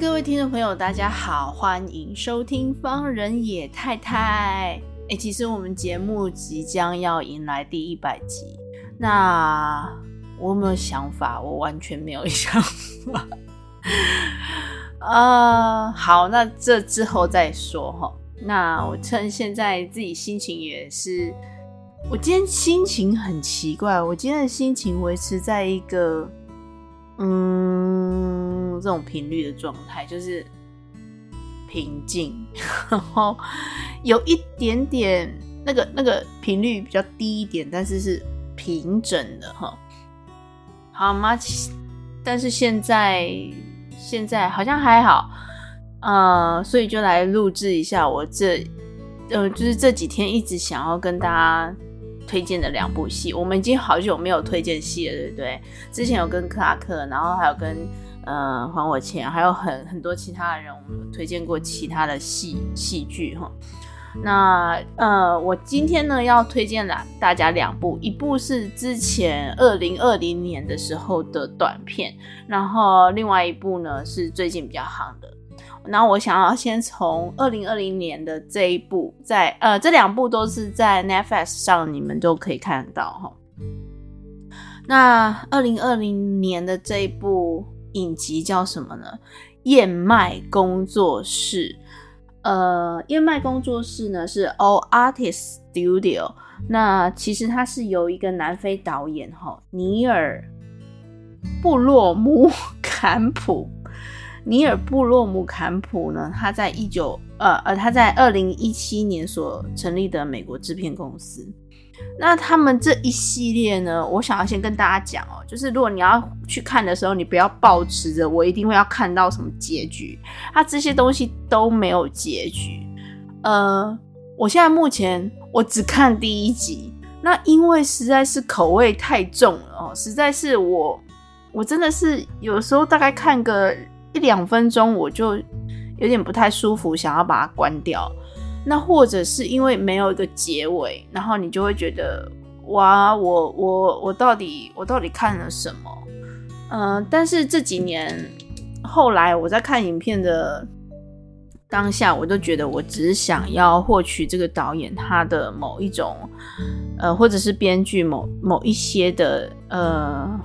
各位听众朋友，大家好，欢迎收听方人野太太。诶，其实我们节目即将要迎来第一百集，那我有没有想法？我完全没有想法。呃，好，那这之后再说哈。那我趁现在自己心情也是，我今天心情很奇怪，我今天的心情维持在一个。嗯，这种频率的状态就是平静，然后有一点点那个那个频率比较低一点，但是是平整的哈。好吗？但是现在现在好像还好，呃，所以就来录制一下我这呃，就是这几天一直想要跟大家。推荐的两部戏，我们已经好久没有推荐戏了，对不对？之前有跟克拉克，然后还有跟呃还我钱，还有很很多其他的人，我们有推荐过其他的戏戏剧哈。那呃，我今天呢要推荐两大家两部，一部是之前二零二零年的时候的短片，然后另外一部呢是最近比较夯的。然后我想要先从二零二零年的这一部，在呃这两部都是在 Netflix 上，你们都可以看到哈。那二零二零年的这一部影集叫什么呢？燕麦工作室。呃，燕麦工作室呢是 All Artists Studio。那其实它是由一个南非导演哈尼尔布洛姆坎普。尼尔布洛姆坎普呢？他在一九呃呃，他在二零一七年所成立的美国制片公司。那他们这一系列呢，我想要先跟大家讲哦，就是如果你要去看的时候，你不要抱持着我一定会要看到什么结局，他这些东西都没有结局。呃，我现在目前我只看第一集，那因为实在是口味太重了哦，实在是我我真的是有时候大概看个。一两分钟我就有点不太舒服，想要把它关掉。那或者是因为没有一个结尾，然后你就会觉得哇，我我我到底我到底看了什么？嗯、但是这几年后来我在看影片的当下，我都觉得我只是想要获取这个导演他的某一种呃，或者是编剧某某一些的呃。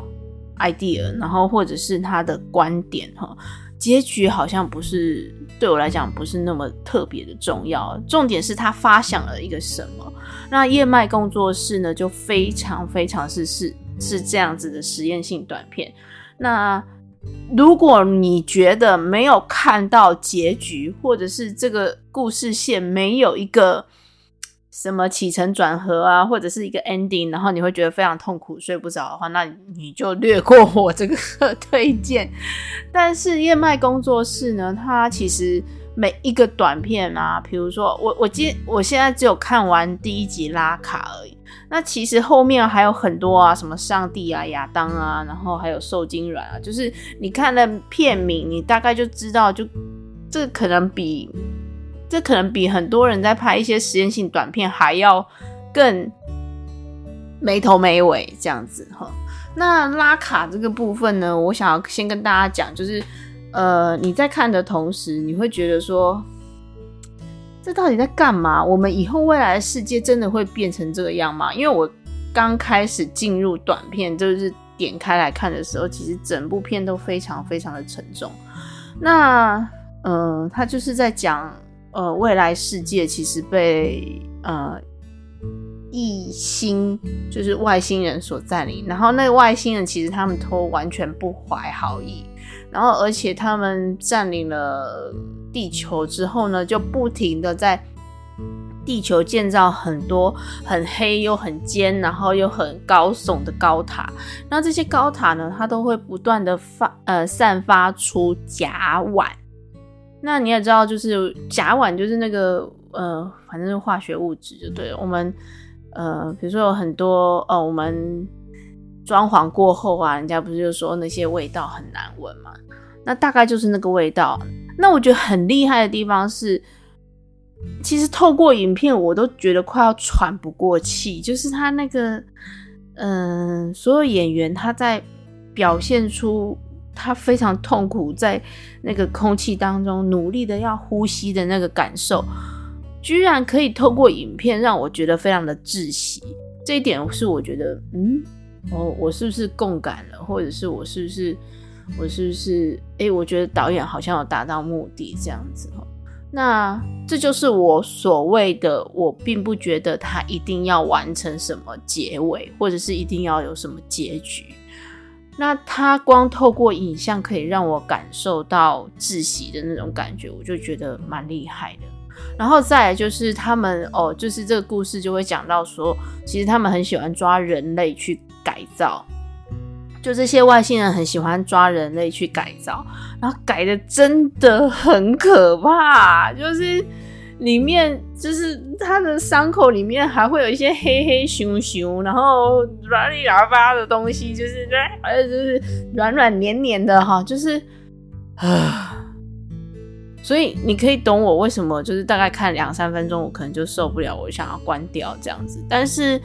idea，然后或者是他的观点哈，结局好像不是对我来讲不是那么特别的重要，重点是他发想了一个什么。那燕麦工作室呢，就非常非常是是是这样子的实验性短片。那如果你觉得没有看到结局，或者是这个故事线没有一个。什么起承转合啊，或者是一个 ending，然后你会觉得非常痛苦，睡不着的话，那你就略过我这个 推荐。但是燕麦工作室呢，它其实每一个短片啊，比如说我我今我现在只有看完第一集拉卡而已，那其实后面还有很多啊，什么上帝啊、亚当啊，然后还有受精卵啊，就是你看了片名，你大概就知道就，就这可能比。这可能比很多人在拍一些实验性短片还要更没头没尾这样子哈。那拉卡这个部分呢，我想要先跟大家讲，就是呃，你在看的同时，你会觉得说，这到底在干嘛？我们以后未来的世界真的会变成这个样吗？因为我刚开始进入短片，就是点开来看的时候，其实整部片都非常非常的沉重。那呃，他就是在讲。呃，未来世界其实被呃异星，就是外星人所占领。然后那个外星人其实他们都完全不怀好意。然后而且他们占领了地球之后呢，就不停的在地球建造很多很黑又很尖，然后又很高耸的高塔。那这些高塔呢，它都会不断的发呃散发出甲烷。那你也知道，就是甲烷就是那个呃，反正是化学物质就对了。我们呃，比如说有很多呃，我们装潢过后啊，人家不是就说那些味道很难闻嘛？那大概就是那个味道。那我觉得很厉害的地方是，其实透过影片，我都觉得快要喘不过气。就是他那个，嗯、所有演员他在表现出他非常痛苦，在那个空气当中努力的要呼吸的那个感受，居然可以透过影片让我觉得非常的窒息。这一点是我觉得，嗯，哦，我是不是共感了，或者是我是不是？我是不是？哎、我觉得导演好像有达到目的这样子哦。那这就是我所谓的，我并不觉得他一定要完成什么结尾，或者是一定要有什么结局。那他光透过影像可以让我感受到窒息的那种感觉，我就觉得蛮厉害的。然后再来就是他们哦，就是这个故事就会讲到说，其实他们很喜欢抓人类去改造。就这些外星人很喜欢抓人类去改造，然后改的真的很可怕。就是里面，就是他的伤口里面还会有一些黑黑熊熊，然后软里喇叭的东西，就是好像就是软软黏黏的哈，就是啊。所以你可以懂我为什么，就是大概看两三分钟，我可能就受不了，我想要关掉这样子。但是。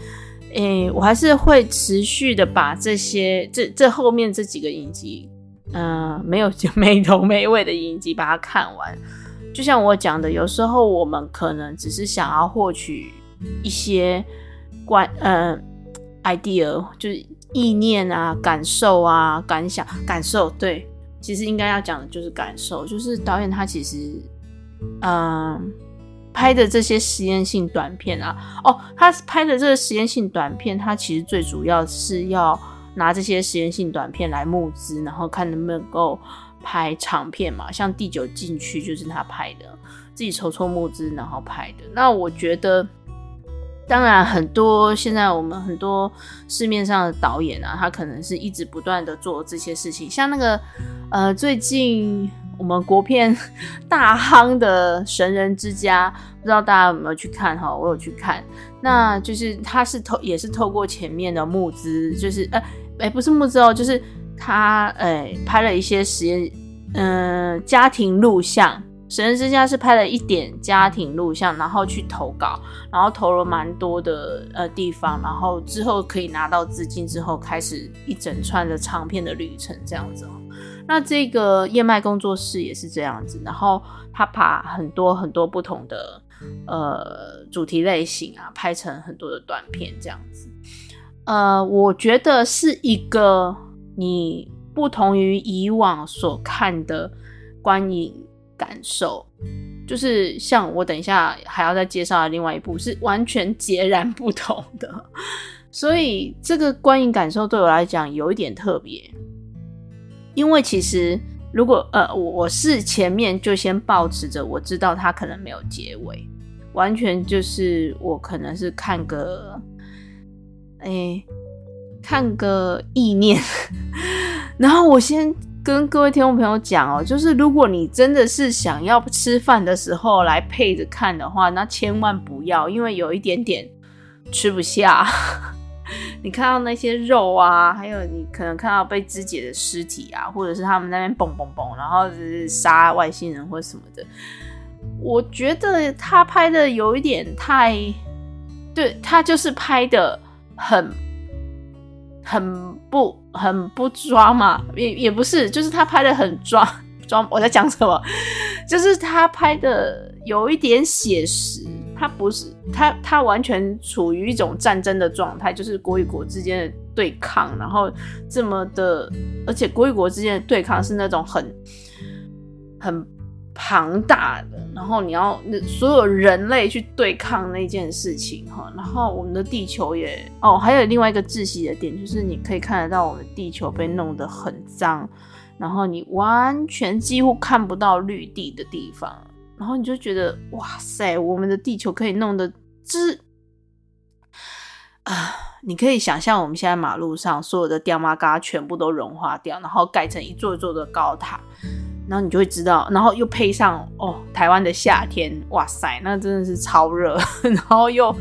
诶、我还是会持续的把这些这这后面这几个影集，嗯、没有就没头没尾的影集把它看完。就像我讲的，有时候我们可能只是想要获取一些观呃 idea，就是意念啊、感受啊、感想、感受。对，其实应该要讲的就是感受，就是导演他其实，嗯、拍的这些实验性短片啊，哦，他拍的这个实验性短片，他其实最主要是要拿这些实验性短片来募资，然后看能不能够拍长片嘛。像《第九禁区》就是他拍的，自己筹措募资然后拍的。那我觉得，当然很多现在我们很多市面上的导演啊，他可能是一直不断的做这些事情，像那个呃最近。我们国片 大夯的《神人之家》，不知道大家有没有去看哈？我有去看，那就是他是透也是透过前面的募资，就是呃，哎、不是募资哦，就是他诶、拍了一些实验，嗯、家庭录像，《神人之家》是拍了一点家庭录像，然后去投稿，然后投了蛮多的呃地方，然后之后可以拿到资金之后，开始一整串的长片的旅程这样子哦。那这个燕麦工作室也是这样子，然后他把很多很多不同的呃主题类型啊拍成很多的短片这样子，呃，我觉得是一个你不同于以往所看的观影感受，就是像我等一下还要再介绍的另外一部是完全截然不同的，所以这个观影感受对我来讲有一点特别。因为其实，如果呃，我是前面就先抱持着我知道他可能没有结尾，完全就是我可能是看个，哎、看个意念。然后我先跟各位听众朋友讲哦，就是如果你真的是想要吃饭的时候来配着看的话，那千万不要，因为有一点点吃不下。你看到那些肉啊，还有你可能看到被肢解的尸体啊，或者是他们那边蹦蹦蹦，然后是杀外星人或什么的，我觉得他拍的有一点太，对，他就是拍的很很不很不抓嘛，也也不是，就是他拍的很抓 抓。我在讲什么？就是他拍的有一点写实。他不是他，他完全处于一种战争的状态，就是国与国之间的对抗，然后这么的，而且国与国之间的对抗是那种很很庞大的，然后你要所有人类去对抗那件事情哈，然后我们的地球也哦，还有另外一个窒息的点，就是你可以看得到我们地球被弄得很脏，然后你完全几乎看不到绿地的地方。然后你就觉得哇塞，我们的地球可以弄得之啊、你可以想象我们现在马路上所有的吊马嘎全部都融化掉，然后盖成一座一座的高塔，然后你就会知道，然后又配上哦台湾的夏天，哇塞，那真的是超热，然后又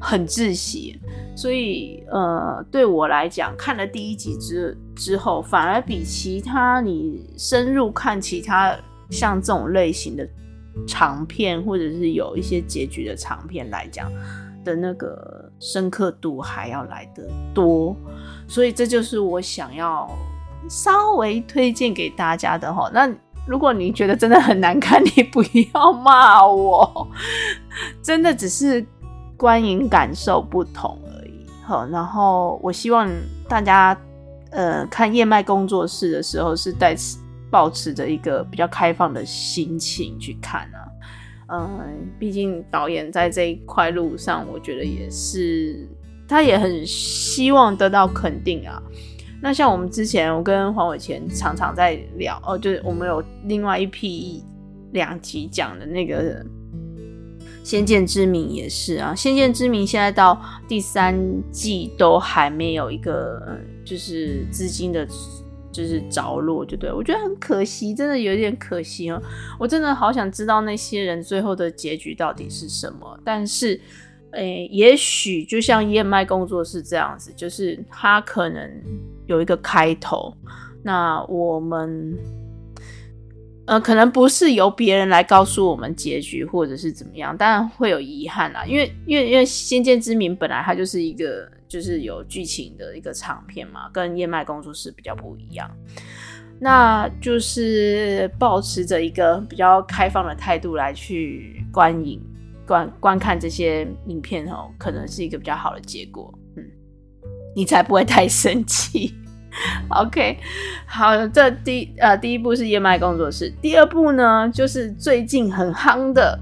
很窒息。所以，呃，对我来讲，看了第一集之之后，反而比其他你深入看其他像这种类型的长片，或者是有一些结局的长片来讲的那个深刻度还要来得多。所以，这就是我想要稍微推荐给大家的哈。那如果你觉得真的很难看，你不要骂我，真的只是观影感受不同。好，然后我希望大家，呃，看夜麦工作室的时候是带持抱持着一个比较开放的心情去看啊，嗯、毕竟导演在这一块路上，我觉得也是，他也很希望得到肯定啊。那像我们之前，我跟黄伟贤常常在聊，哦，就是我们有另外一批两集讲的那个。先见之明也是啊，先见之明现在到第三季都还没有一个，就是资金的，就是着落，就对，我觉得很可惜，真的有点可惜哦。我真的好想知道那些人最后的结局到底是什么。但是，诶、也许就像燕麦工作室这样子，就是他可能有一个开头，那我们。呃，可能不是由别人来告诉我们结局，或者是怎么样，当然会有遗憾啦。因为，因为，因为《先见之明》本来它就是一个，就是有剧情的一个长片嘛，跟燕麦工作室比较不一样。那就是保持着一个比较开放的态度来去观影、观观看这些影片哦，可能是一个比较好的结果。嗯，你才不会太生气。OK，好，这第呃第一部是夜麦工作室，第二部呢就是最近很夯的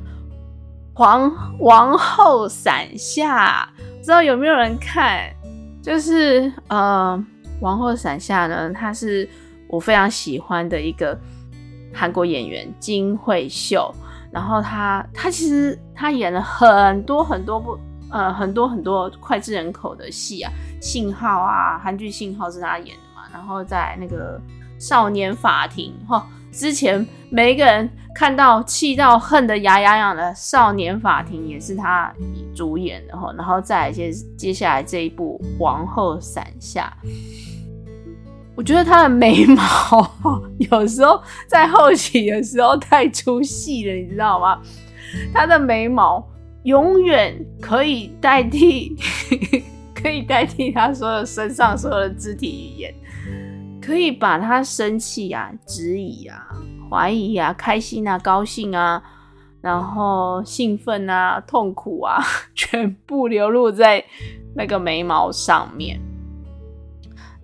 《皇王后伞下》，不知道有没有人看？就是呃《王后伞下》呢，她是我非常喜欢的一个韩国演员金惠秀，然后他，他其实他演了很多很多部呃很多很多脍炙人口的戏啊，《信号》啊，韩剧《信号》是他演的嘛。然后在那个少年法庭哈，之前每一个人看到气到恨得牙痒痒的少年法庭也是他主演的哈，然后再接接下来这一部王后伞下，我觉得他的眉毛 有时候在后期的时候太出戏了，你知道吗？他的眉毛永远可以代替，可以代替他所有身上所有的肢体语言。可以把他生气啊、质疑啊、怀疑啊、开心啊、高兴啊，然后兴奋啊、痛苦啊，全部流露在那个眉毛上面。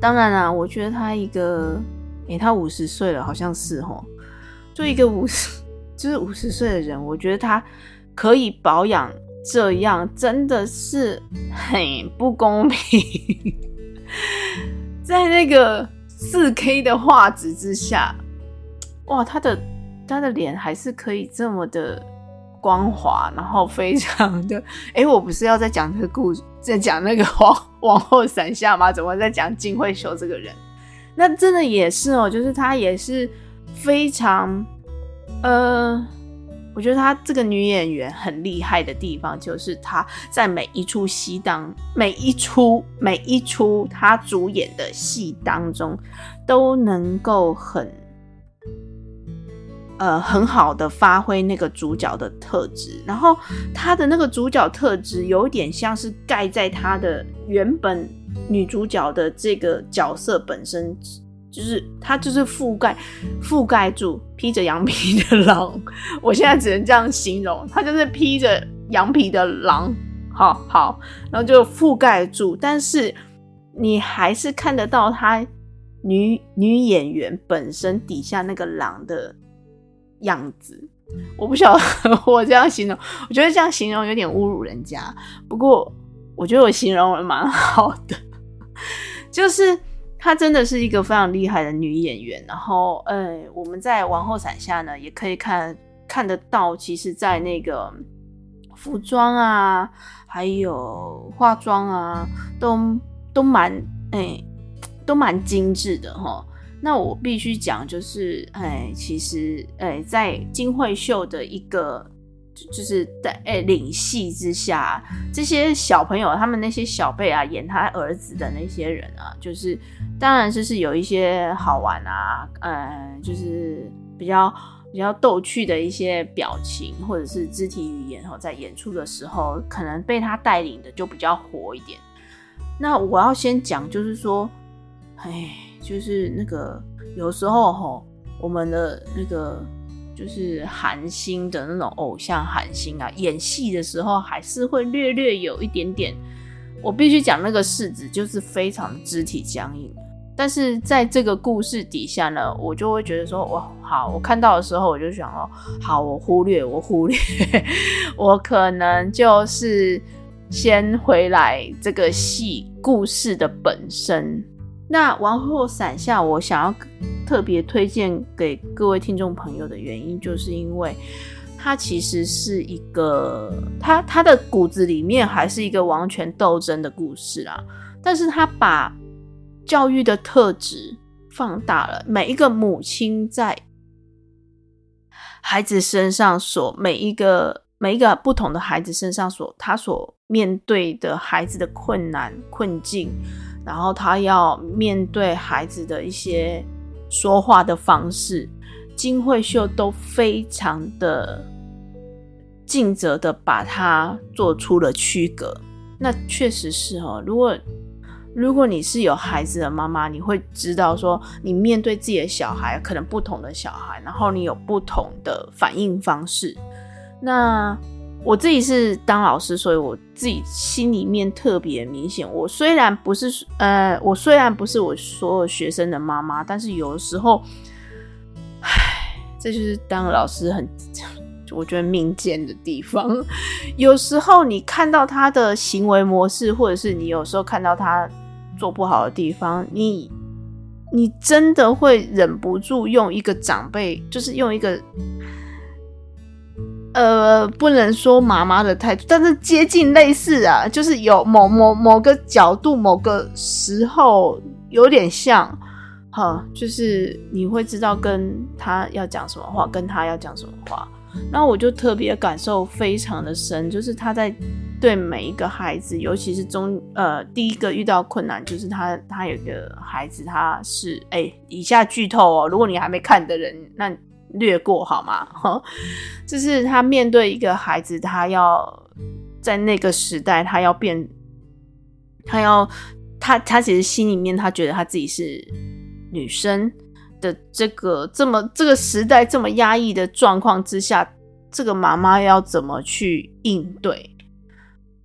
当然啦、我觉得他一个，诶、他五十岁了，好像是齁，就一个五十，就是五十岁的人，我觉得他可以保养这样，真的是很不公平，在那个。四 K 的画质之下，哇，他的他的脸还是可以这么的光滑，然后非常的，哎，我不是要在讲这个故，在讲那个王王后伞下吗？怎么在讲金惠秀这个人？那真的也是哦，就是她也是非常，呃。我觉得她这个女演员很厉害的地方，就是她在每一出戏当每一出每一出她主演的戏当中，都能够很呃很好的发挥那个主角的特质。然后他的那个主角特质有点像是盖在他的原本女主角的这个角色本身。就是它，就是覆盖覆盖住披着羊皮的狼，我现在只能这样形容，它就是披着羊皮的狼，好好，然后就覆盖住，但是你还是看得到他女女演员本身底下那个狼的样子。我不晓得 我这样形容，我觉得这样形容有点侮辱人家，不过我觉得我形容的蛮好的，就是。她真的是一个非常厉害的女演员，然后，呃，我们在《王后伞下》呢，也可以看看得到，其实，在那个服装啊，还有化妆啊，都都蛮哎、都蛮精致的哈。那我必须讲，就是哎，其实哎，在金惠秀的一个就是在哎领戏之下，这些小朋友他们那些小辈啊，演他儿子的那些人啊，就是当然就是有一些好玩啊，嗯，就是比较比较逗趣的一些表情或者是肢体语言，在演出的时候，可能被他带领的就比较活一点。那我要先讲，就是说，哎。就是那个有时候吼，我们的那个就是韩星的那种偶像韩星啊，演戏的时候还是会略略有一点点，我必须讲那个式子就是非常肢体僵硬。但是在这个故事底下呢，我就会觉得说，哇，好，我看到的时候我就想哦，好，我忽略，我忽略，我可能就是先回来这个戏故事的本身。那王后伞下，我想要特别推荐给各位听众朋友的原因，就是因为它其实是一个，它它的骨子里面还是一个王权斗争的故事啦。但是它把教育的特质放大了，每一个母亲在孩子身上所每一个每一个不同的孩子身上所他所面对的孩子的困难困境。然后他要面对孩子的一些说话的方式，金惠秀都非常的尽责的把它做出了区隔。那确实是哦，如果如果你是有孩子的妈妈，你会知道说，你面对自己的小孩，可能不同的小孩，然后你有不同的反应方式。那我自己是当老师，所以我自己心里面特别明显。我虽然不是呃，我虽然不是我所有学生的妈妈，但是有的时候，唉，这就是当老师很我觉得命贱的地方。有时候你看到他的行为模式，或者是你有时候看到他做不好的地方，你你真的会忍不住用一个长辈，就是用一个。呃，不能说妈妈的态度，但是接近类似啊，就是有某某某个角度、某个时候有点像，哈，就是你会知道跟他要讲什么话，跟他要讲什么话。那我就特别感受非常的深，就是他在对每一个孩子，尤其是中呃第一个遇到困难，就是他他有一个孩子，他是哎、以下剧透哦，如果你还没看的人，那。略过好吗？哈，就是他面对一个孩子，他要在那个时代，他要变，他要他他其实心里面他觉得他自己是女生的这个这么这个时代这么压抑的状况之下，这个妈妈要怎么去应对？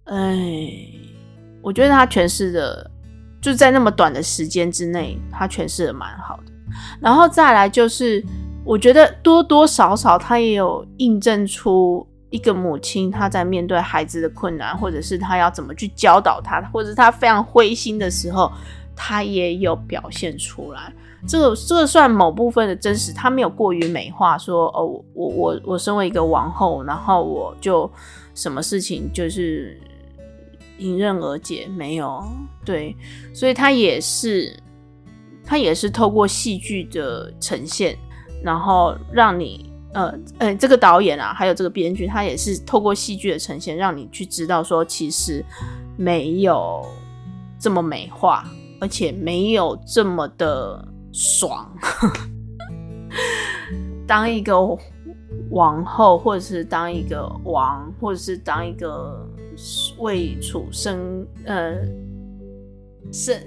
哎，我觉得他诠释的就在那么短的时间之内，他诠释的蛮好的。然后再来就是。我觉得多多少少，他也有印证出一个母亲她在面对孩子的困难，或者是她要怎么去教导他，或者是她非常灰心的时候，她也有表现出来。这个这个算某部分的真实，她没有过于美化说，说哦，我我我身为一个王后，然后我就什么事情就是迎刃而解，没有对，所以她也是她也是透过戏剧的呈现。然后让你，呃，呃，这个导演啊，还有这个编剧，他也是透过戏剧的呈现，让你去知道说，其实没有这么美化，而且没有这么的爽。当一个王后，或者是当一个王，或者是当一个位处生，呃，身，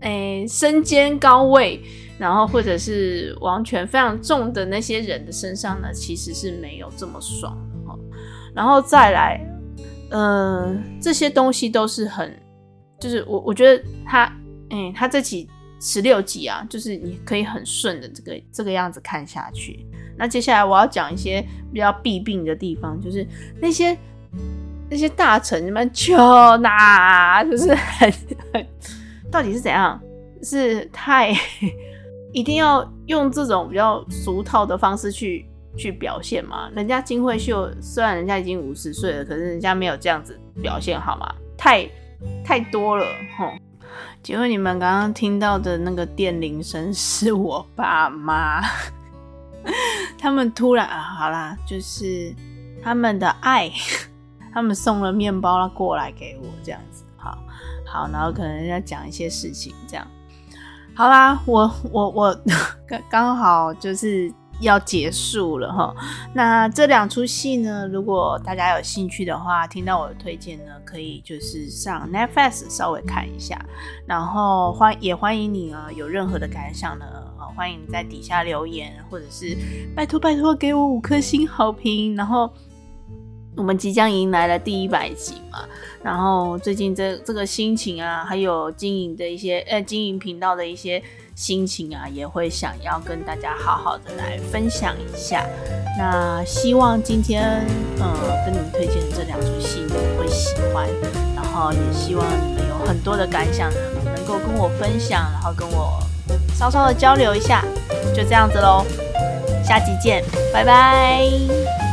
哎，身兼高位。然后，或者是王权非常重的那些人的身上呢，其实是没有这么爽的哈。然后再来，呃，这些东西都是很，就是我我觉得他，哎，他这几十六集啊，就是你可以很顺的这个这个样子看下去。那接下来我要讲一些比较弊病的地方，就是那些那些大臣们就那，就是很很，到底是怎样？是太。一定要用这种比较俗套的方式去去表现嘛。人家金惠秀虽然人家已经五十岁了，可是人家没有这样子表现好吗？太太多了吼。请问你们刚刚听到的那个电铃声是我爸妈，他们突然啊，好啦，就是他们的爱，他们送了面包过来给我，这样子，好，然后可能要讲一些事情，这样，好啦，我我我刚刚好就是。要结束了哈，那这两出戏呢，如果大家有兴趣的话，听到我的推荐呢，可以就是上 Netflix 稍微看一下，然后欢也欢迎你啊，有任何的感想呢，欢迎在底下留言，或者是拜托拜托给我五颗星好评，然后我们即将迎来了第一百集嘛，然后最近这这个心情啊，还有经营的一些呃经营频道的一些。心情啊，也会想要跟大家好好的来分享一下。那希望今天，呃，跟你们推荐的这两出戏，你们会喜欢。然后也希望你们有很多的感想，能够跟我分享，然后跟我稍稍的交流一下。就这样子喽，下集见，拜拜。